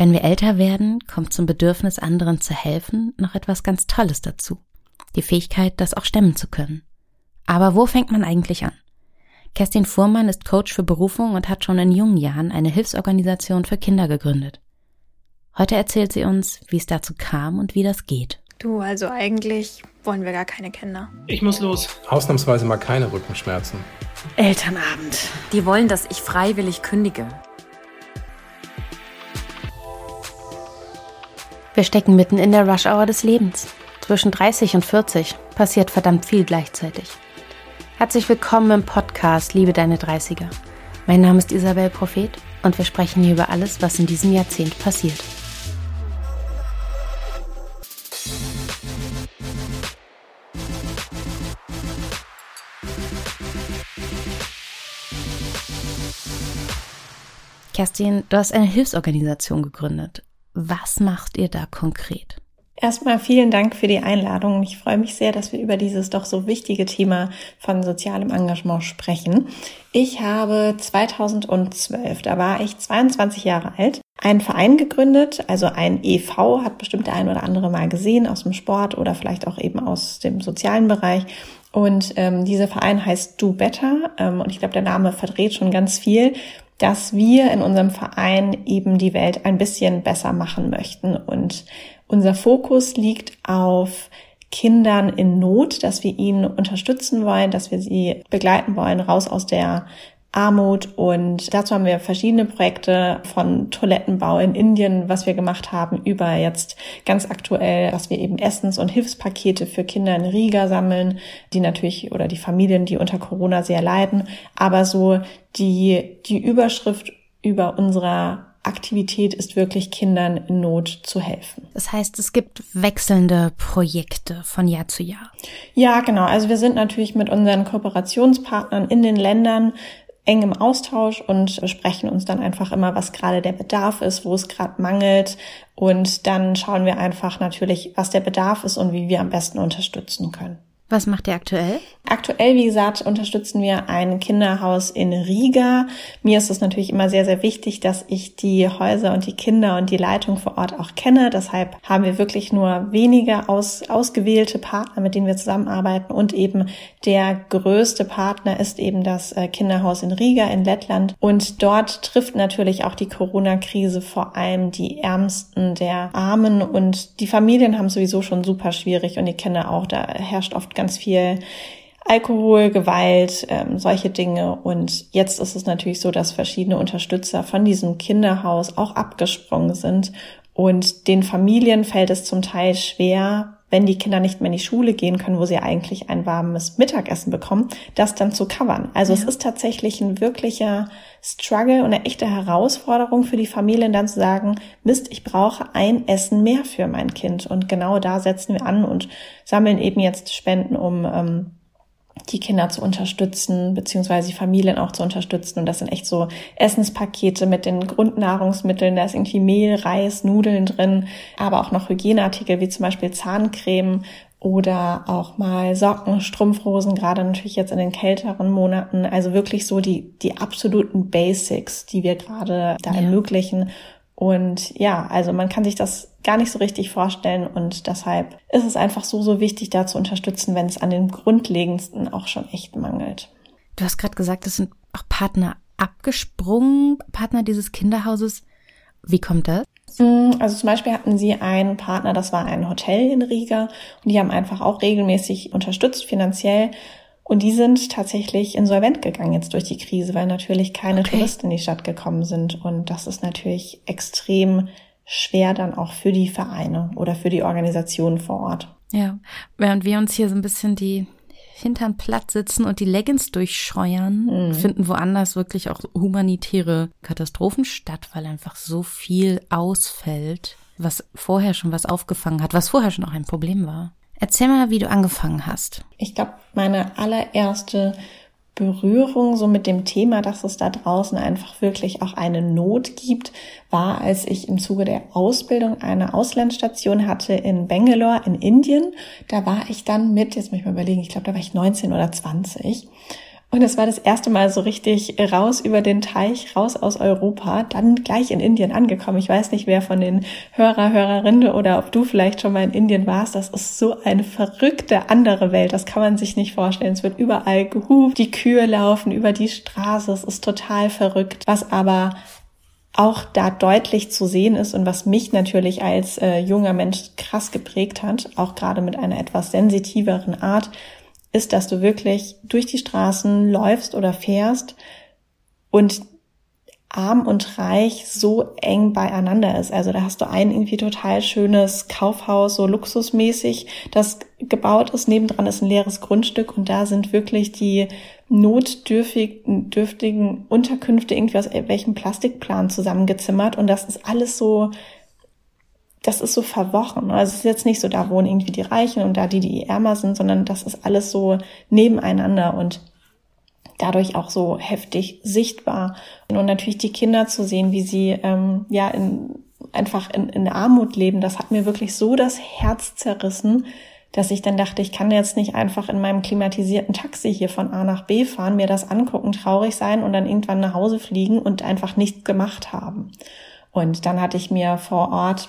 Wenn wir älter werden, kommt zum Bedürfnis, anderen zu helfen, noch etwas ganz Tolles dazu. Die Fähigkeit, das auch stemmen zu können. Aber wo fängt man eigentlich an? Kerstin Fuhrmann ist Coach für Berufung und hat schon in jungen Jahren eine Hilfsorganisation für Kinder gegründet. Heute erzählt sie uns, wie es dazu kam und wie das geht. Du, also eigentlich wollen wir gar keine Kinder. Ich muss los. Ausnahmsweise mal keine Rückenschmerzen. Elternabend. Die wollen, dass ich freiwillig kündige. Wir stecken mitten in der Rush-Hour des Lebens. Zwischen 30 und 40 passiert verdammt viel gleichzeitig. Herzlich willkommen im Podcast Liebe deine 30er. Mein Name ist Isabel Prophet und wir sprechen hier über alles, was in diesem Jahrzehnt passiert. Kerstin, du hast eine Hilfsorganisation gegründet. Was macht ihr da konkret? Erstmal vielen Dank für die Einladung. Ich freue mich sehr, dass wir über dieses doch so wichtige Thema von sozialem Engagement sprechen. Ich habe 2012, da war ich 22 Jahre alt, einen Verein gegründet, also ein EV, hat bestimmt der ein oder andere mal gesehen aus dem Sport oder vielleicht auch eben aus dem sozialen Bereich. Und ähm, dieser Verein heißt Do Better ähm, und ich glaube, der Name verdreht schon ganz viel dass wir in unserem Verein eben die Welt ein bisschen besser machen möchten. Und unser Fokus liegt auf Kindern in Not, dass wir ihnen unterstützen wollen, dass wir sie begleiten wollen, raus aus der Armut und dazu haben wir verschiedene Projekte von Toilettenbau in Indien, was wir gemacht haben, über jetzt ganz aktuell, dass wir eben Essens- und Hilfspakete für Kinder in Riga sammeln, die natürlich oder die Familien, die unter Corona sehr leiden, aber so die, die Überschrift über unserer Aktivität ist wirklich Kindern in Not zu helfen. Das heißt, es gibt wechselnde Projekte von Jahr zu Jahr. Ja, genau. Also wir sind natürlich mit unseren Kooperationspartnern in den Ländern eng im Austausch und besprechen uns dann einfach immer, was gerade der Bedarf ist, wo es gerade mangelt. Und dann schauen wir einfach natürlich, was der Bedarf ist und wie wir am besten unterstützen können. Was macht ihr aktuell? Aktuell, wie gesagt, unterstützen wir ein Kinderhaus in Riga. Mir ist es natürlich immer sehr, sehr wichtig, dass ich die Häuser und die Kinder und die Leitung vor Ort auch kenne. Deshalb haben wir wirklich nur wenige aus, ausgewählte Partner, mit denen wir zusammenarbeiten. Und eben der größte Partner ist eben das äh, Kinderhaus in Riga in Lettland. Und dort trifft natürlich auch die Corona-Krise vor allem die Ärmsten der Armen. Und die Familien haben sowieso schon super schwierig und die Kinder auch. Da herrscht oft ganz viel Alkohol, Gewalt, ähm, solche Dinge. Und jetzt ist es natürlich so, dass verschiedene Unterstützer von diesem Kinderhaus auch abgesprungen sind. Und den Familien fällt es zum Teil schwer, wenn die Kinder nicht mehr in die Schule gehen können, wo sie eigentlich ein warmes Mittagessen bekommen, das dann zu covern. Also ja. es ist tatsächlich ein wirklicher Struggle und eine echte Herausforderung für die Familien dann zu sagen, Mist, ich brauche ein Essen mehr für mein Kind. Und genau da setzen wir an und sammeln eben jetzt Spenden, um ähm, die Kinder zu unterstützen, beziehungsweise die Familien auch zu unterstützen. Und das sind echt so Essenspakete mit den Grundnahrungsmitteln. Da ist irgendwie Mehl, Reis, Nudeln drin, aber auch noch Hygieneartikel wie zum Beispiel Zahncreme oder auch mal Socken, Strumpfhosen, gerade natürlich jetzt in den kälteren Monaten. Also wirklich so die, die absoluten Basics, die wir gerade da ja. ermöglichen. Und ja, also man kann sich das gar nicht so richtig vorstellen und deshalb ist es einfach so, so wichtig, da zu unterstützen, wenn es an den Grundlegendsten auch schon echt mangelt. Du hast gerade gesagt, es sind auch Partner abgesprungen, Partner dieses Kinderhauses. Wie kommt das? Mm, also zum Beispiel hatten sie einen Partner, das war ein Hotel in Riga und die haben einfach auch regelmäßig unterstützt finanziell und die sind tatsächlich insolvent gegangen jetzt durch die Krise, weil natürlich keine okay. Touristen in die Stadt gekommen sind. Und das ist natürlich extrem schwer dann auch für die Vereine oder für die Organisationen vor Ort. Ja, während wir uns hier so ein bisschen die hinterm Platz sitzen und die Leggings durchscheuern, mhm. finden woanders wirklich auch humanitäre Katastrophen statt, weil einfach so viel ausfällt, was vorher schon was aufgefangen hat, was vorher schon auch ein Problem war. Erzähl mal, wie du angefangen hast. Ich glaube, meine allererste Berührung so mit dem Thema, dass es da draußen einfach wirklich auch eine Not gibt, war, als ich im Zuge der Ausbildung eine Auslandsstation hatte in Bangalore in Indien. Da war ich dann mit, jetzt muss ich mal überlegen, ich glaube, da war ich 19 oder 20. Und es war das erste Mal so richtig raus über den Teich, raus aus Europa, dann gleich in Indien angekommen. Ich weiß nicht, wer von den Hörer, Hörerinnen oder ob du vielleicht schon mal in Indien warst. Das ist so eine verrückte andere Welt. Das kann man sich nicht vorstellen. Es wird überall gehupt, die Kühe laufen über die Straße. Es ist total verrückt. Was aber auch da deutlich zu sehen ist und was mich natürlich als äh, junger Mensch krass geprägt hat, auch gerade mit einer etwas sensitiveren Art, ist, dass du wirklich durch die Straßen läufst oder fährst und arm und reich so eng beieinander ist. Also da hast du ein irgendwie total schönes Kaufhaus, so luxusmäßig, das gebaut ist. Nebendran ist ein leeres Grundstück und da sind wirklich die notdürftigen dürftigen Unterkünfte irgendwie aus welchem Plastikplan zusammengezimmert und das ist alles so das ist so verwochen. Also es ist jetzt nicht so, da wohnen irgendwie die Reichen und da die, die ärmer sind, sondern das ist alles so nebeneinander und dadurch auch so heftig sichtbar. Und natürlich die Kinder zu sehen, wie sie ähm, ja in, einfach in, in Armut leben, das hat mir wirklich so das Herz zerrissen, dass ich dann dachte, ich kann jetzt nicht einfach in meinem klimatisierten Taxi hier von A nach B fahren, mir das angucken, traurig sein und dann irgendwann nach Hause fliegen und einfach nichts gemacht haben. Und dann hatte ich mir vor Ort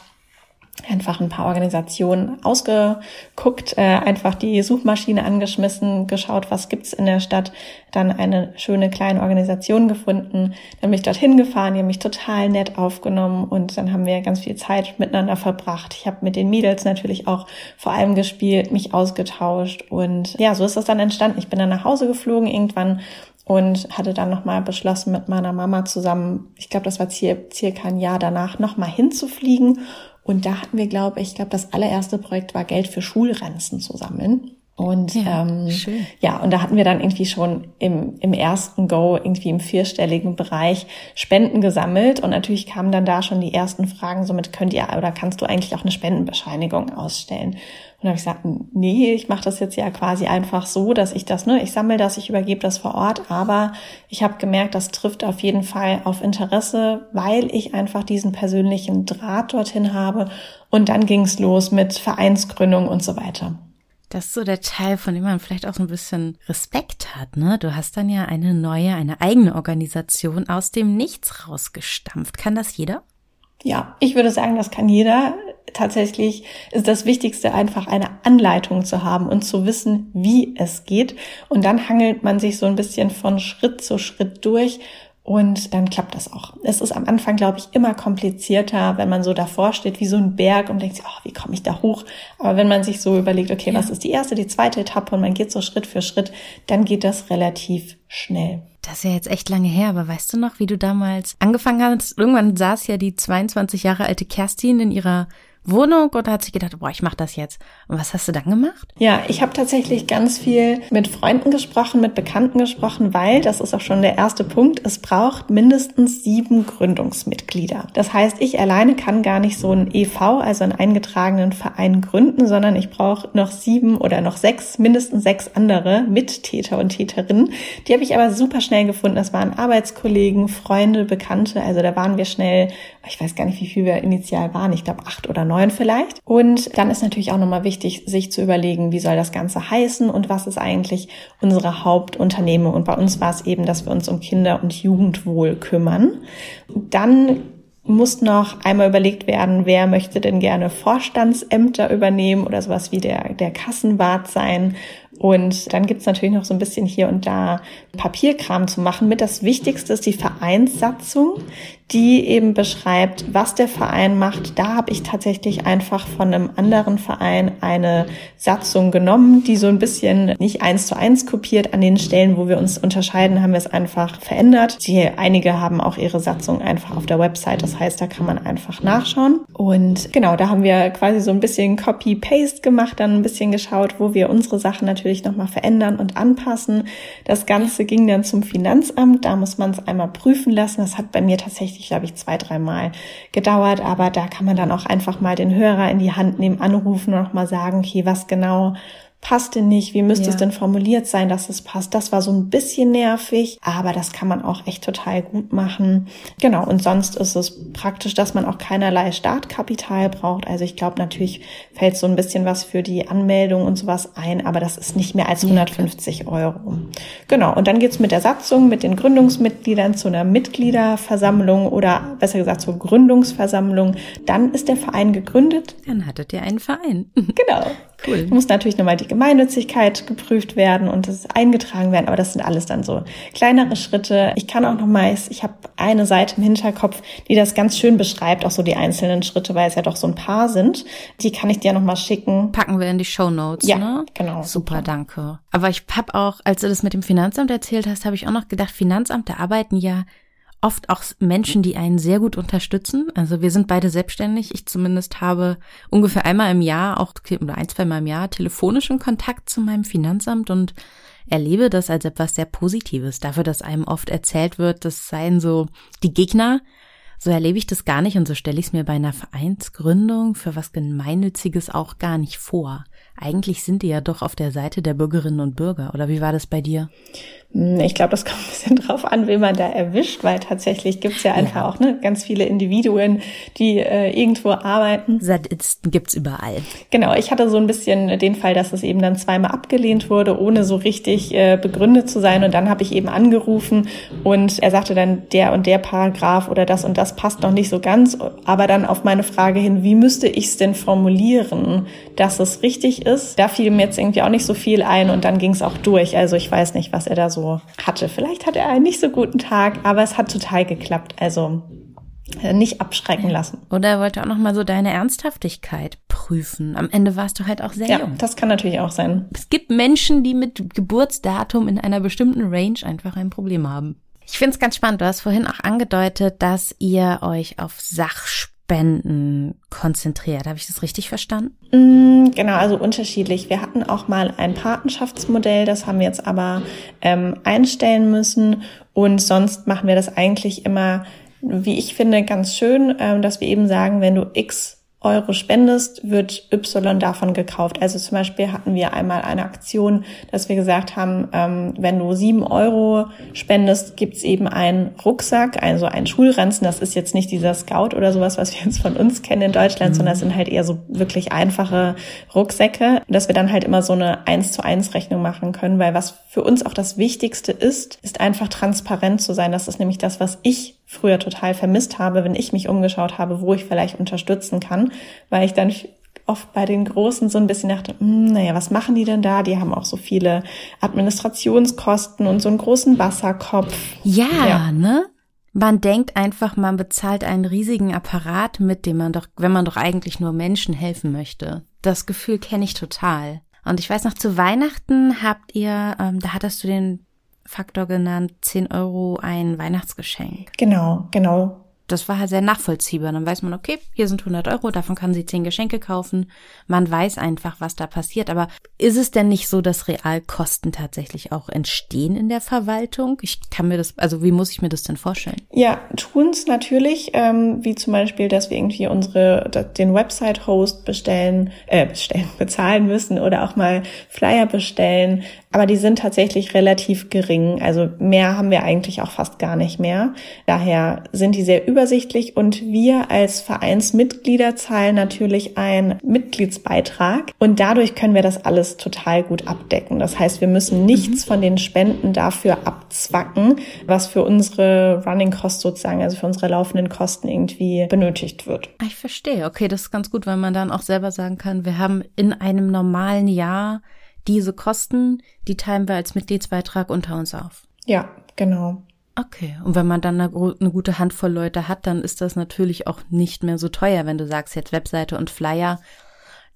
einfach ein paar Organisationen ausgeguckt, äh, einfach die Suchmaschine angeschmissen, geschaut, was gibt's in der Stadt, dann eine schöne kleine Organisation gefunden, dann bin ich dorthin gefahren, die haben mich total nett aufgenommen und dann haben wir ganz viel Zeit miteinander verbracht. Ich habe mit den Mädels natürlich auch vor allem gespielt, mich ausgetauscht und ja, so ist das dann entstanden. Ich bin dann nach Hause geflogen irgendwann und hatte dann nochmal beschlossen, mit meiner Mama zusammen, ich glaube, das war circa ein Jahr danach, nochmal hinzufliegen und da hatten wir, glaube ich, glaube, das allererste Projekt war Geld für Schulranzen zu sammeln. Und ja, ähm, schön. ja, und da hatten wir dann irgendwie schon im, im ersten Go irgendwie im vierstelligen Bereich Spenden gesammelt. Und natürlich kamen dann da schon die ersten Fragen, somit könnt ihr oder kannst du eigentlich auch eine Spendenbescheinigung ausstellen? Und da habe ich gesagt, nee, ich mache das jetzt ja quasi einfach so, dass ich das, ne, ich sammle das, ich übergebe das vor Ort, aber ich habe gemerkt, das trifft auf jeden Fall auf Interesse, weil ich einfach diesen persönlichen Draht dorthin habe. Und dann ging es los mit Vereinsgründung und so weiter. Das ist so der Teil, von dem man vielleicht auch so ein bisschen Respekt hat, ne? Du hast dann ja eine neue, eine eigene Organisation aus dem Nichts rausgestampft. Kann das jeder? Ja, ich würde sagen, das kann jeder. Tatsächlich ist das Wichtigste einfach eine Anleitung zu haben und zu wissen, wie es geht. Und dann hangelt man sich so ein bisschen von Schritt zu Schritt durch und dann klappt das auch. Es ist am Anfang, glaube ich, immer komplizierter, wenn man so davor steht wie so ein Berg und denkt oh, wie komme ich da hoch? Aber wenn man sich so überlegt, okay, ja. was ist die erste, die zweite Etappe und man geht so Schritt für Schritt, dann geht das relativ schnell. Das ist ja jetzt echt lange her, aber weißt du noch, wie du damals angefangen hast? Irgendwann saß ja die 22 Jahre alte Kerstin in ihrer Wohnung oder hat sich gedacht, boah, ich mache das jetzt. Und was hast du dann gemacht? Ja, ich habe tatsächlich ganz viel mit Freunden gesprochen, mit Bekannten gesprochen, weil, das ist auch schon der erste Punkt, es braucht mindestens sieben Gründungsmitglieder. Das heißt, ich alleine kann gar nicht so ein EV, also einen eingetragenen Verein gründen, sondern ich brauche noch sieben oder noch sechs, mindestens sechs andere Mittäter und Täterinnen. Die habe ich aber super schnell gefunden. Das waren Arbeitskollegen, Freunde, Bekannte. Also da waren wir schnell, ich weiß gar nicht, wie viel wir initial waren. Ich glaube acht oder neun vielleicht. Und dann ist natürlich auch nochmal wichtig, sich zu überlegen, wie soll das Ganze heißen und was ist eigentlich unsere Hauptunternehmung. Und bei uns war es eben, dass wir uns um Kinder- und Jugendwohl kümmern. Dann muss noch einmal überlegt werden, wer möchte denn gerne Vorstandsämter übernehmen oder sowas wie der, der Kassenwart sein und dann gibt's natürlich noch so ein bisschen hier und da Papierkram zu machen. Mit das Wichtigste ist die Vereinssatzung, die eben beschreibt, was der Verein macht. Da habe ich tatsächlich einfach von einem anderen Verein eine Satzung genommen, die so ein bisschen nicht eins zu eins kopiert. An den Stellen, wo wir uns unterscheiden, haben wir es einfach verändert. Die, einige haben auch ihre Satzung einfach auf der Website. Das heißt, da kann man einfach nachschauen. Und genau, da haben wir quasi so ein bisschen Copy-Paste gemacht, dann ein bisschen geschaut, wo wir unsere Sachen natürlich nochmal verändern und anpassen. Das Ganze ging dann zum Finanzamt. Da muss man es einmal prüfen lassen. Das hat bei mir tatsächlich, glaube ich, zwei, dreimal gedauert. Aber da kann man dann auch einfach mal den Hörer in die Hand nehmen, anrufen und nochmal sagen, okay, was genau passt denn nicht, wie müsste Ja. es denn formuliert sein, dass es passt. Das war so ein bisschen nervig, aber das kann man auch echt total gut machen. Genau, und sonst ist es praktisch, dass man auch keinerlei Startkapital braucht. Also ich glaube, natürlich fällt so ein bisschen was für die Anmeldung und sowas ein, aber das ist nicht mehr als 150 Euro. Genau, und dann geht's mit der Satzung, mit den Gründungsmitgliedern zu einer Mitgliederversammlung oder besser gesagt zur Gründungsversammlung. Dann ist der Verein gegründet. Dann hattet ihr einen Verein. Genau. Cool. Muss natürlich nochmal die Gemeinnützigkeit geprüft werden und es eingetragen werden, aber das sind alles dann so kleinere Schritte. Ich kann auch noch mal, ich habe eine Seite im Hinterkopf, die das ganz schön beschreibt, auch so die einzelnen Schritte, weil es ja doch so ein paar sind. Die kann ich dir noch mal schicken. Packen wir in die Show Notes, Ja, ne? genau. Super, danke. Aber ich hab auch, als du das mit dem Finanzamt erzählt hast, habe ich auch noch gedacht, Finanzamt, da arbeiten ja oft auch Menschen, die einen sehr gut unterstützen. Also wir sind beide selbstständig. Ich zumindest habe ungefähr einmal im Jahr, auch oder ein, zwei Mal im Jahr telefonischen Kontakt zu meinem Finanzamt und erlebe das als etwas sehr Positives. Dafür, dass einem oft erzählt wird, das seien so die Gegner. So erlebe ich das gar nicht und so stelle ich es mir bei einer Vereinsgründung für was Gemeinnütziges auch gar nicht vor. Eigentlich sind die ja doch auf der Seite der Bürgerinnen und Bürger. Oder wie war das bei dir? Hm, Ich glaube, das kommt ein bisschen drauf an, wen man da erwischt, weil tatsächlich gibt's ja einfach Ja. auch ne, ganz viele Individuen, die äh, irgendwo arbeiten. Sadisten gibt's überall. Genau, ich hatte so ein bisschen den Fall, dass es eben dann zweimal abgelehnt wurde, ohne so richtig äh, begründet zu sein. Und dann habe ich eben angerufen und er sagte dann, der und der Paragraph oder das und das passt noch nicht so ganz. Aber dann auf meine Frage hin, wie müsste ich es denn formulieren, dass es richtig ist? Da fiel mir jetzt irgendwie auch nicht so viel ein und dann ging es auch durch. Also ich weiß nicht, was er da so hatte. Vielleicht hatte er einen nicht so guten Tag, aber es hat total geklappt. Also äh, nicht abschrecken lassen. Oder er wollte auch noch mal so deine Ernsthaftigkeit prüfen. Am Ende warst du halt auch sehr Ja, jung. das kann natürlich auch sein. Es gibt Menschen, die mit Geburtsdatum in einer bestimmten Range einfach ein Problem haben. Ich finde es ganz spannend. Du hast vorhin auch angedeutet, dass ihr euch auf Sachspenden konzentriert. Habe ich das richtig verstanden? Mm, Genau, also unterschiedlich. Wir hatten auch mal ein Patenschaftsmodell, das haben wir jetzt aber ähm, einstellen müssen. Und sonst machen wir das eigentlich immer, wie ich finde, ganz schön, ähm, dass wir eben sagen, wenn du X Euro spendest, wird Y davon gekauft. Also zum Beispiel hatten wir einmal eine Aktion, dass wir gesagt haben, ähm, wenn du sieben Euro spendest, gibt's eben einen Rucksack, also einen Schulranzen. Das ist jetzt nicht dieser Scout oder sowas, was wir jetzt von uns kennen in Deutschland, sondern es sind halt eher so wirklich einfache Rucksäcke, dass wir dann halt immer so eine eins zu eins Rechnung machen können, weil was für uns auch das Wichtigste ist, ist einfach transparent zu sein. Das ist nämlich das, was ich früher total vermisst habe, wenn ich mich umgeschaut habe, wo ich vielleicht unterstützen kann, weil ich dann oft bei den Großen so ein bisschen dachte, hm, naja, was machen die denn da? Die haben auch so viele Administrationskosten und so einen großen Wasserkopf. Ja, Ja. ne? Man denkt einfach, man bezahlt einen riesigen Apparat, mit dem man doch, wenn man doch eigentlich nur Menschen helfen möchte. Das Gefühl kenne ich total. Und ich weiß noch, zu Weihnachten habt ihr, ähm, da hattest du den Faktor genannt, 10 Euro ein Weihnachtsgeschenk. Genau, genau. Das war halt sehr nachvollziehbar. Dann weiß man, okay, hier sind 100 Euro, davon kann sie 10 Geschenke kaufen. Man weiß einfach, was da passiert. Aber ist es denn nicht so, dass Realkosten tatsächlich auch entstehen in der Verwaltung? Ich kann mir das, also wie muss ich mir das denn vorstellen? Ja, tun's natürlich, ähm, wie zum Beispiel, dass wir irgendwie unsere den Website-Host bestellen, äh, bestellen, bezahlen müssen oder auch mal Flyer bestellen. Aber die sind tatsächlich relativ gering. Also mehr haben wir eigentlich auch fast gar nicht mehr. Daher sind die sehr übersichtlich und wir als Vereinsmitglieder zahlen natürlich einen Mitgliedsbeitrag und dadurch können wir das alles total gut abdecken. Das heißt, wir müssen nichts von den Spenden dafür abzwacken, was für unsere Running Costs sozusagen, also für unsere laufenden Kosten irgendwie benötigt wird. Ah, Ich verstehe. Okay, das ist ganz gut, weil man dann auch selber sagen kann, wir haben in einem normalen Jahr diese Kosten, die teilen wir als Mitgliedsbeitrag unter uns auf. Ja, genau. Okay, und wenn man dann eine, gute Handvoll Leute hat, dann ist das natürlich auch nicht mehr so teuer, wenn du sagst jetzt Webseite und Flyer.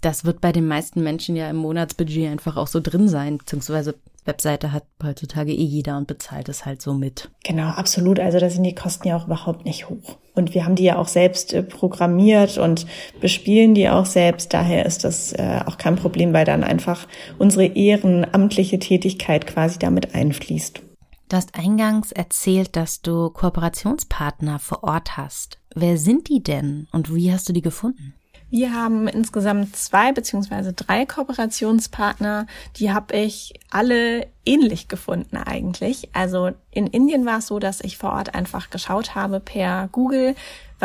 Das wird bei den meisten Menschen ja im Monatsbudget einfach auch so drin sein, beziehungsweise Webseite hat heutzutage eh jeder und bezahlt es halt so mit. Genau, absolut. Also da sind die Kosten ja auch überhaupt nicht hoch. Und wir haben die ja auch selbst äh, programmiert und bespielen die auch selbst. Daher ist das äh, auch kein Problem, weil dann einfach unsere ehrenamtliche Tätigkeit quasi damit einfließt. Du hast eingangs erzählt, dass du Kooperationspartner vor Ort hast. Wer sind die denn und wie hast du die gefunden? Wir haben insgesamt zwei beziehungsweise drei Kooperationspartner. Die habe ich alle ähnlich gefunden eigentlich. Also in Indien war es so, dass ich vor Ort einfach geschaut habe per Google,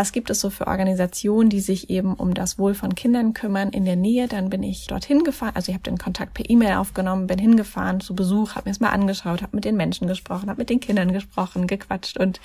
was gibt es so für Organisationen, die sich eben um das Wohl von Kindern kümmern in der Nähe. Dann bin ich dorthin gefahren, also ich habe den Kontakt per E-Mail aufgenommen, bin hingefahren zu Besuch, habe mir es mal angeschaut, habe mit den Menschen gesprochen, habe mit den Kindern gesprochen, gequatscht und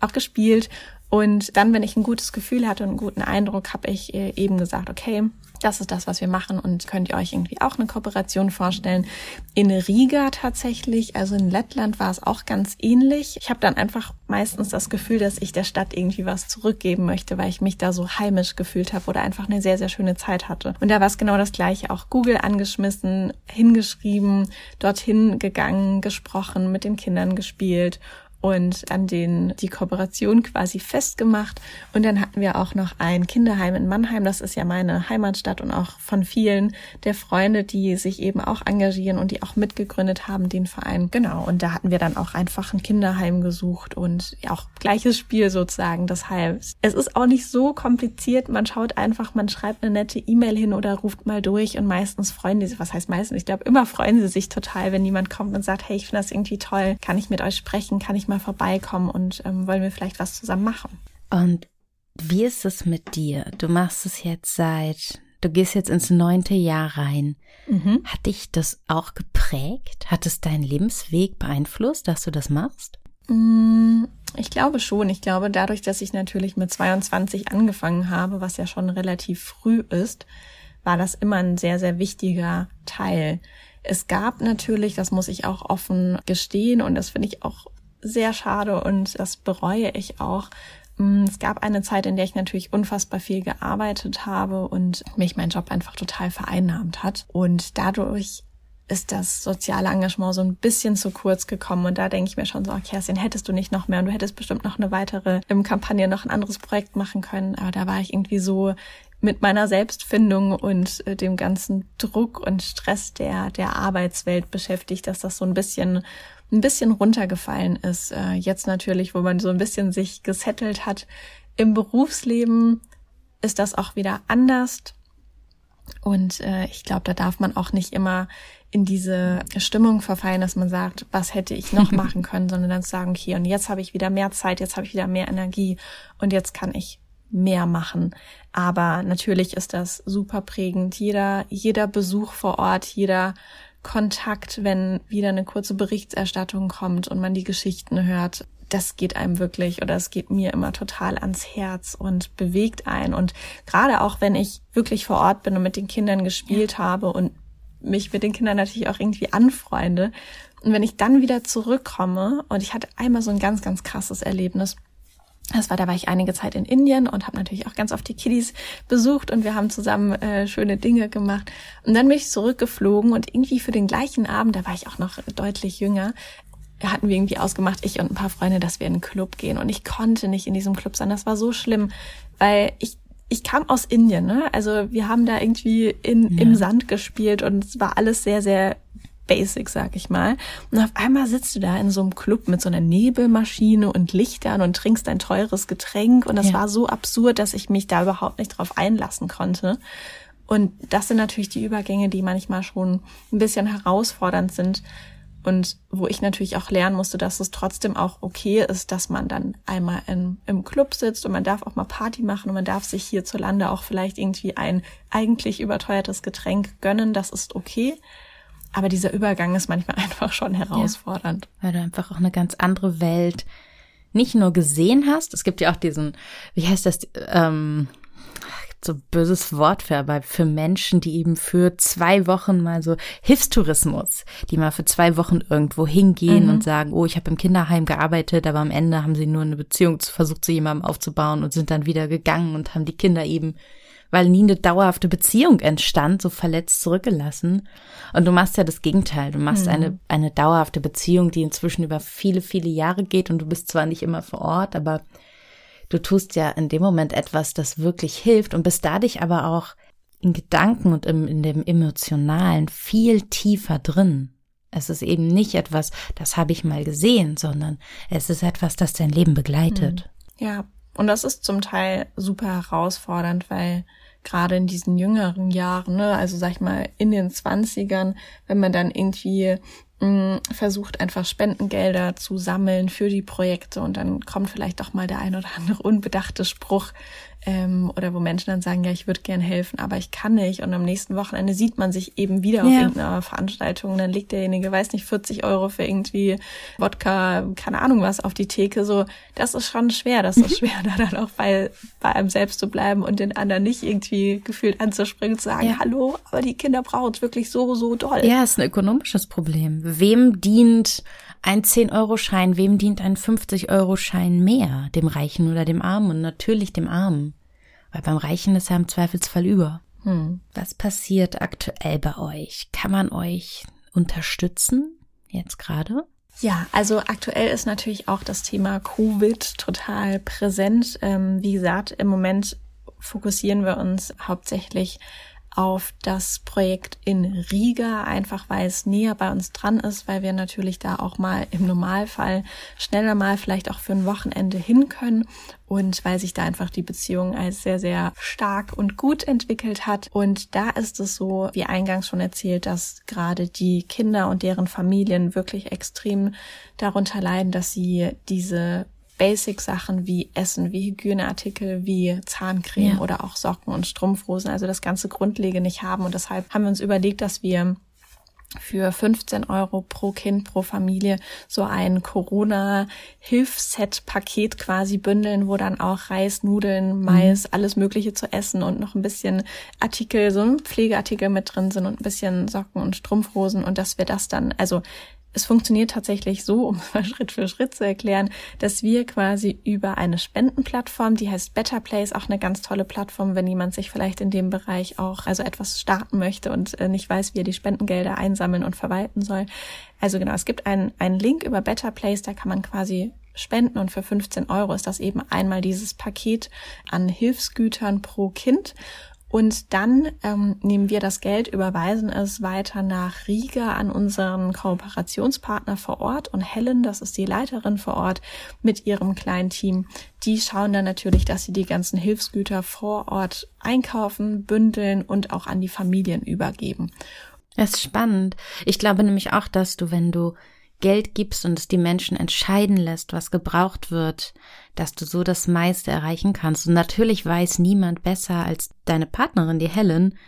auch gespielt und dann, wenn ich ein gutes Gefühl hatte und einen guten Eindruck, habe ich äh, eben gesagt, okay, das ist das, was wir machen und könnt ihr euch irgendwie auch eine Kooperation vorstellen. In Riga tatsächlich, also in Lettland war es auch ganz ähnlich. Ich habe dann einfach meistens das Gefühl, dass ich der Stadt irgendwie was zurückgeben möchte, weil ich mich da so heimisch gefühlt habe oder einfach eine sehr, sehr schöne Zeit hatte. Und da war es genau das gleiche, auch Google angeschmissen, hingeschrieben, dorthin gegangen, gesprochen, mit den Kindern gespielt und an den die Kooperation quasi festgemacht. Und dann hatten wir auch noch ein Kinderheim in Mannheim. Das ist ja meine Heimatstadt und auch von vielen der Freunde, die sich eben auch engagieren und die auch mitgegründet haben, den Verein. Genau. Und da hatten wir dann auch einfach ein Kinderheim gesucht und auch gleiches Spiel sozusagen. Deshalb, es ist auch nicht so kompliziert. Man schaut einfach, man schreibt eine nette E-Mail hin oder ruft mal durch und meistens freuen die sich, was heißt meistens? Ich glaube, immer freuen sie sich total, wenn jemand kommt und sagt, hey, ich finde das irgendwie toll. Kann ich mit euch sprechen? Kann ich mal vorbeikommen und ähm, wollen wir vielleicht was zusammen machen. Und wie ist es mit dir? Du machst es jetzt seit, du gehst jetzt ins neunte Jahr rein. Mhm. Hat dich das auch geprägt? Hat es deinen Lebensweg beeinflusst, dass du das machst? Mm, ich glaube schon. Ich glaube, dadurch, dass ich natürlich mit 22 angefangen habe, was ja schon relativ früh ist, war das immer ein sehr, sehr wichtiger Teil. Es gab natürlich, das muss ich auch offen gestehen, und das finde ich auch sehr schade und das bereue ich auch. Mm, es gab eine Zeit, in der ich natürlich unfassbar viel gearbeitet habe und mich mein Job einfach total vereinnahmt hat. Und dadurch ist das soziale Engagement so ein bisschen zu kurz gekommen. Und da denke ich mir schon so, okay, Kerstin, hättest du nicht noch mehr und du hättest bestimmt noch eine weitere ähm, Kampagne, noch ein anderes Projekt machen können. Aber da war ich irgendwie so mit meiner Selbstfindung und äh, dem ganzen Druck und Stress der, der Arbeitswelt beschäftigt, dass das so ein bisschen ein bisschen runtergefallen ist. Äh, jetzt natürlich, wo man so ein bisschen sich gesettelt hat im Berufsleben, ist das auch wieder anders. Und äh, ich glaube, da darf man auch nicht immer in diese Stimmung verfallen, dass man sagt, was hätte ich noch machen können, sondern dann zu sagen, okay, und jetzt habe ich wieder mehr Zeit, jetzt habe ich wieder mehr Energie und jetzt kann ich mehr machen. Aber natürlich ist das super prägend. Jeder, jeder Besuch vor Ort, jeder Kontakt, wenn wieder eine kurze Berichterstattung kommt und man die Geschichten hört. Das geht einem wirklich oder es geht mir immer total ans Herz und bewegt ein. Und gerade auch wenn ich wirklich vor Ort bin und mit den Kindern gespielt ja. habe und mich mit den Kindern natürlich auch irgendwie anfreunde. Und wenn ich dann wieder zurückkomme und ich hatte einmal so ein ganz, ganz krasses Erlebnis, das war, da war ich einige Zeit in Indien und habe natürlich auch ganz oft die Kiddies besucht und wir haben zusammen äh, schöne Dinge gemacht. Und dann bin ich zurückgeflogen und irgendwie für den gleichen Abend, da war ich auch noch deutlich jünger, hatten wir irgendwie ausgemacht, ich und ein paar Freunde, dass wir in einen Club gehen. Und ich konnte nicht in diesem Club sein. Das war so schlimm, weil ich ich kam aus Indien, ne? Also wir haben da irgendwie in, ja. im Sand gespielt und es war alles sehr, sehr basic, sag ich mal. Und auf einmal sitzt du da in so einem Club mit so einer Nebelmaschine und Lichtern und trinkst ein teures Getränk. Und das ja. war so absurd, dass ich mich da überhaupt nicht drauf einlassen konnte. Und das sind natürlich die Übergänge, die manchmal schon ein bisschen herausfordernd sind. Und wo ich natürlich auch lernen musste, dass es trotzdem auch okay ist, dass man dann einmal in, im Club sitzt und man darf auch mal Party machen und man darf sich hierzulande auch vielleicht irgendwie ein eigentlich überteuertes Getränk gönnen. Das ist okay. Aber dieser Übergang ist manchmal einfach schon herausfordernd. Ja, weil du einfach auch eine ganz andere Welt nicht nur gesehen hast. Es gibt ja auch diesen, wie heißt das, ähm, so böses Wort für, aber für Menschen, die eben für zwei Wochen mal so Hilfstourismus, die mal für zwei Wochen irgendwo hingehen mhm. und sagen, oh, ich habe im Kinderheim gearbeitet, aber am Ende haben sie nur eine Beziehung versucht zu jemandem aufzubauen und sind dann wieder gegangen und haben die Kinder eben weil nie eine dauerhafte Beziehung entstand, so verletzt zurückgelassen. Und du machst ja das Gegenteil. Du machst mhm. eine, eine dauerhafte Beziehung, die inzwischen über viele, viele Jahre geht und du bist zwar nicht immer vor Ort, aber du tust ja in dem Moment etwas, das wirklich hilft und bist dadurch aber auch in Gedanken und im, in dem Emotionalen viel tiefer drin. Es ist eben nicht etwas, das habe ich mal gesehen, sondern es ist etwas, das dein Leben begleitet. Mhm. Ja, und das ist zum Teil super herausfordernd, weil gerade in diesen jüngeren Jahren, ne, also sag ich mal in den Zwanzigern, wenn man dann irgendwie mh, versucht einfach Spendengelder zu sammeln für die Projekte und dann kommt vielleicht doch mal der ein oder andere unbedachte Spruch, ähm, oder wo Menschen dann sagen, ja, ich würde gern helfen, aber ich kann nicht. Und am nächsten Wochenende sieht man sich eben wieder auf irgendeiner Veranstaltung. Und dann legt derjenige, weiß nicht, 40 Euro für irgendwie Wodka, keine Ahnung was, auf die Theke. So, das ist schon schwer. Das ist schwer, da dann auch bei, bei einem selbst zu bleiben und den anderen nicht irgendwie gefühlt anzuspringen, zu sagen, ja. hallo, aber die Kinder brauchen es wirklich so, so doll. Ja, ist ein ökonomisches Problem. Wem dient ein 10-Euro-Schein, wem dient ein 50-Euro-Schein mehr? Dem Reichen oder dem Armen? Und natürlich dem Armen. Weil beim Reichen ist er im Zweifelsfall über. Hm. Was passiert aktuell bei euch? Kann man euch unterstützen jetzt gerade? Ja, also aktuell ist natürlich auch das Thema Covid total präsent. Ähm, wie gesagt, im Moment fokussieren wir uns hauptsächlich auf das Projekt in Riga, einfach weil es näher bei uns dran ist, weil wir natürlich da auch mal im Normalfall schneller mal vielleicht auch für ein Wochenende hin können und weil sich da einfach die Beziehung als sehr, sehr stark und gut entwickelt hat. Und da ist es so, wie eingangs schon erzählt, dass gerade die Kinder und deren Familien wirklich extrem darunter leiden, dass sie diese Basic-Sachen wie Essen, wie Hygieneartikel, wie Zahncreme ja. oder auch Socken und Strumpfhosen, also das ganze Grundlege nicht haben. Und deshalb haben wir uns überlegt, dass wir für 15 Euro pro Kind, pro Familie so ein Corona-Hilfsset-Paket quasi bündeln, wo dann auch Reis, Nudeln, Mais, mhm. alles Mögliche zu essen und noch ein bisschen Artikel, so ein Pflegeartikel mit drin sind und ein bisschen Socken und Strumpfhosen und dass wir das dann, also es funktioniert tatsächlich so, um es mal Schritt für Schritt zu erklären, dass wir quasi über eine Spendenplattform, die heißt Better Place, auch eine ganz tolle Plattform, wenn jemand sich vielleicht in dem Bereich auch, also etwas starten möchte und äh, nicht weiß, wie er die Spendengelder einsammeln und verwalten soll. Also genau, es gibt einen, einen Link über Better Place, da kann man quasi spenden und für 15 Euro ist das eben einmal dieses Paket an Hilfsgütern pro Kind und dann ähm, nehmen wir das Geld, überweisen es weiter nach Riga an unseren Kooperationspartner vor Ort. Und Helen, das ist die Leiterin vor Ort, mit ihrem kleinen Team, die schauen dann natürlich, dass sie die ganzen Hilfsgüter vor Ort einkaufen, bündeln und auch an die Familien übergeben. Das ist spannend. Ich glaube nämlich auch, dass du, wenn du Geld gibst und es die Menschen entscheiden lässt, was gebraucht wird, dass du so das meiste erreichen kannst. Und natürlich weiß niemand besser als deine Partnerin, die Helen,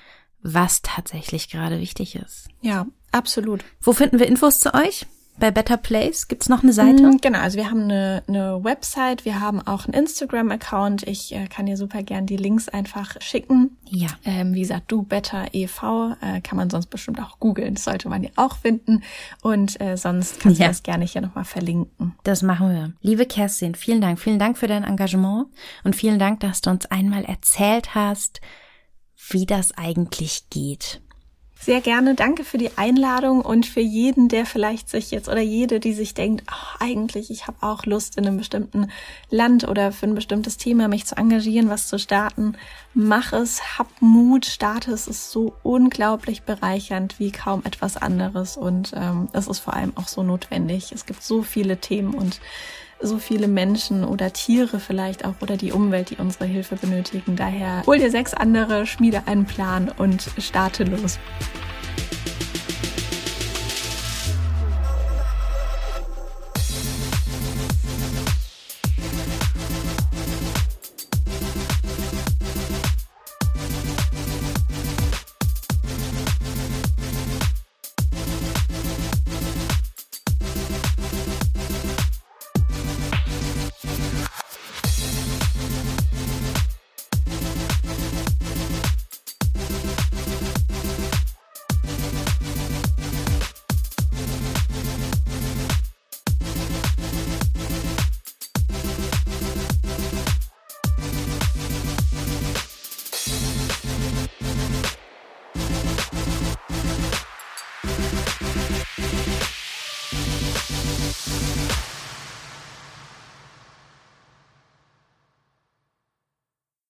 was tatsächlich gerade wichtig ist. Ja, absolut. Wo finden wir Infos zu euch? Bei Better Place? Gibt's noch eine Seite? Mm, genau, also wir haben eine, eine Website, wir haben auch einen Instagram-Account. Ich äh, kann dir super gern die Links einfach schicken. Ja. Ähm, wie gesagt, du Better e.V. Äh, kann man sonst bestimmt auch googeln. Das sollte man ja auch finden. Und äh, sonst kannst ja. du das gerne hier nochmal verlinken. Das machen wir. Liebe Kerstin, vielen Dank. Vielen Dank für dein Engagement und vielen Dank, dass du uns einmal erzählt hast, wie das eigentlich geht. Sehr gerne. Danke für die Einladung und für jeden, der vielleicht sich jetzt oder jede, die sich denkt, oh, eigentlich, ich habe auch Lust in einem bestimmten Land oder für ein bestimmtes Thema mich zu engagieren, was zu starten. Mach es, hab Mut, starte es. ist so unglaublich bereichernd wie kaum etwas anderes und ähm, es ist vor allem auch so notwendig. Es gibt so viele Themen und so viele Menschen oder Tiere vielleicht auch oder die Umwelt, die unsere Hilfe benötigen. Daher hol dir sechs andere, schmiede einen Plan und starte los.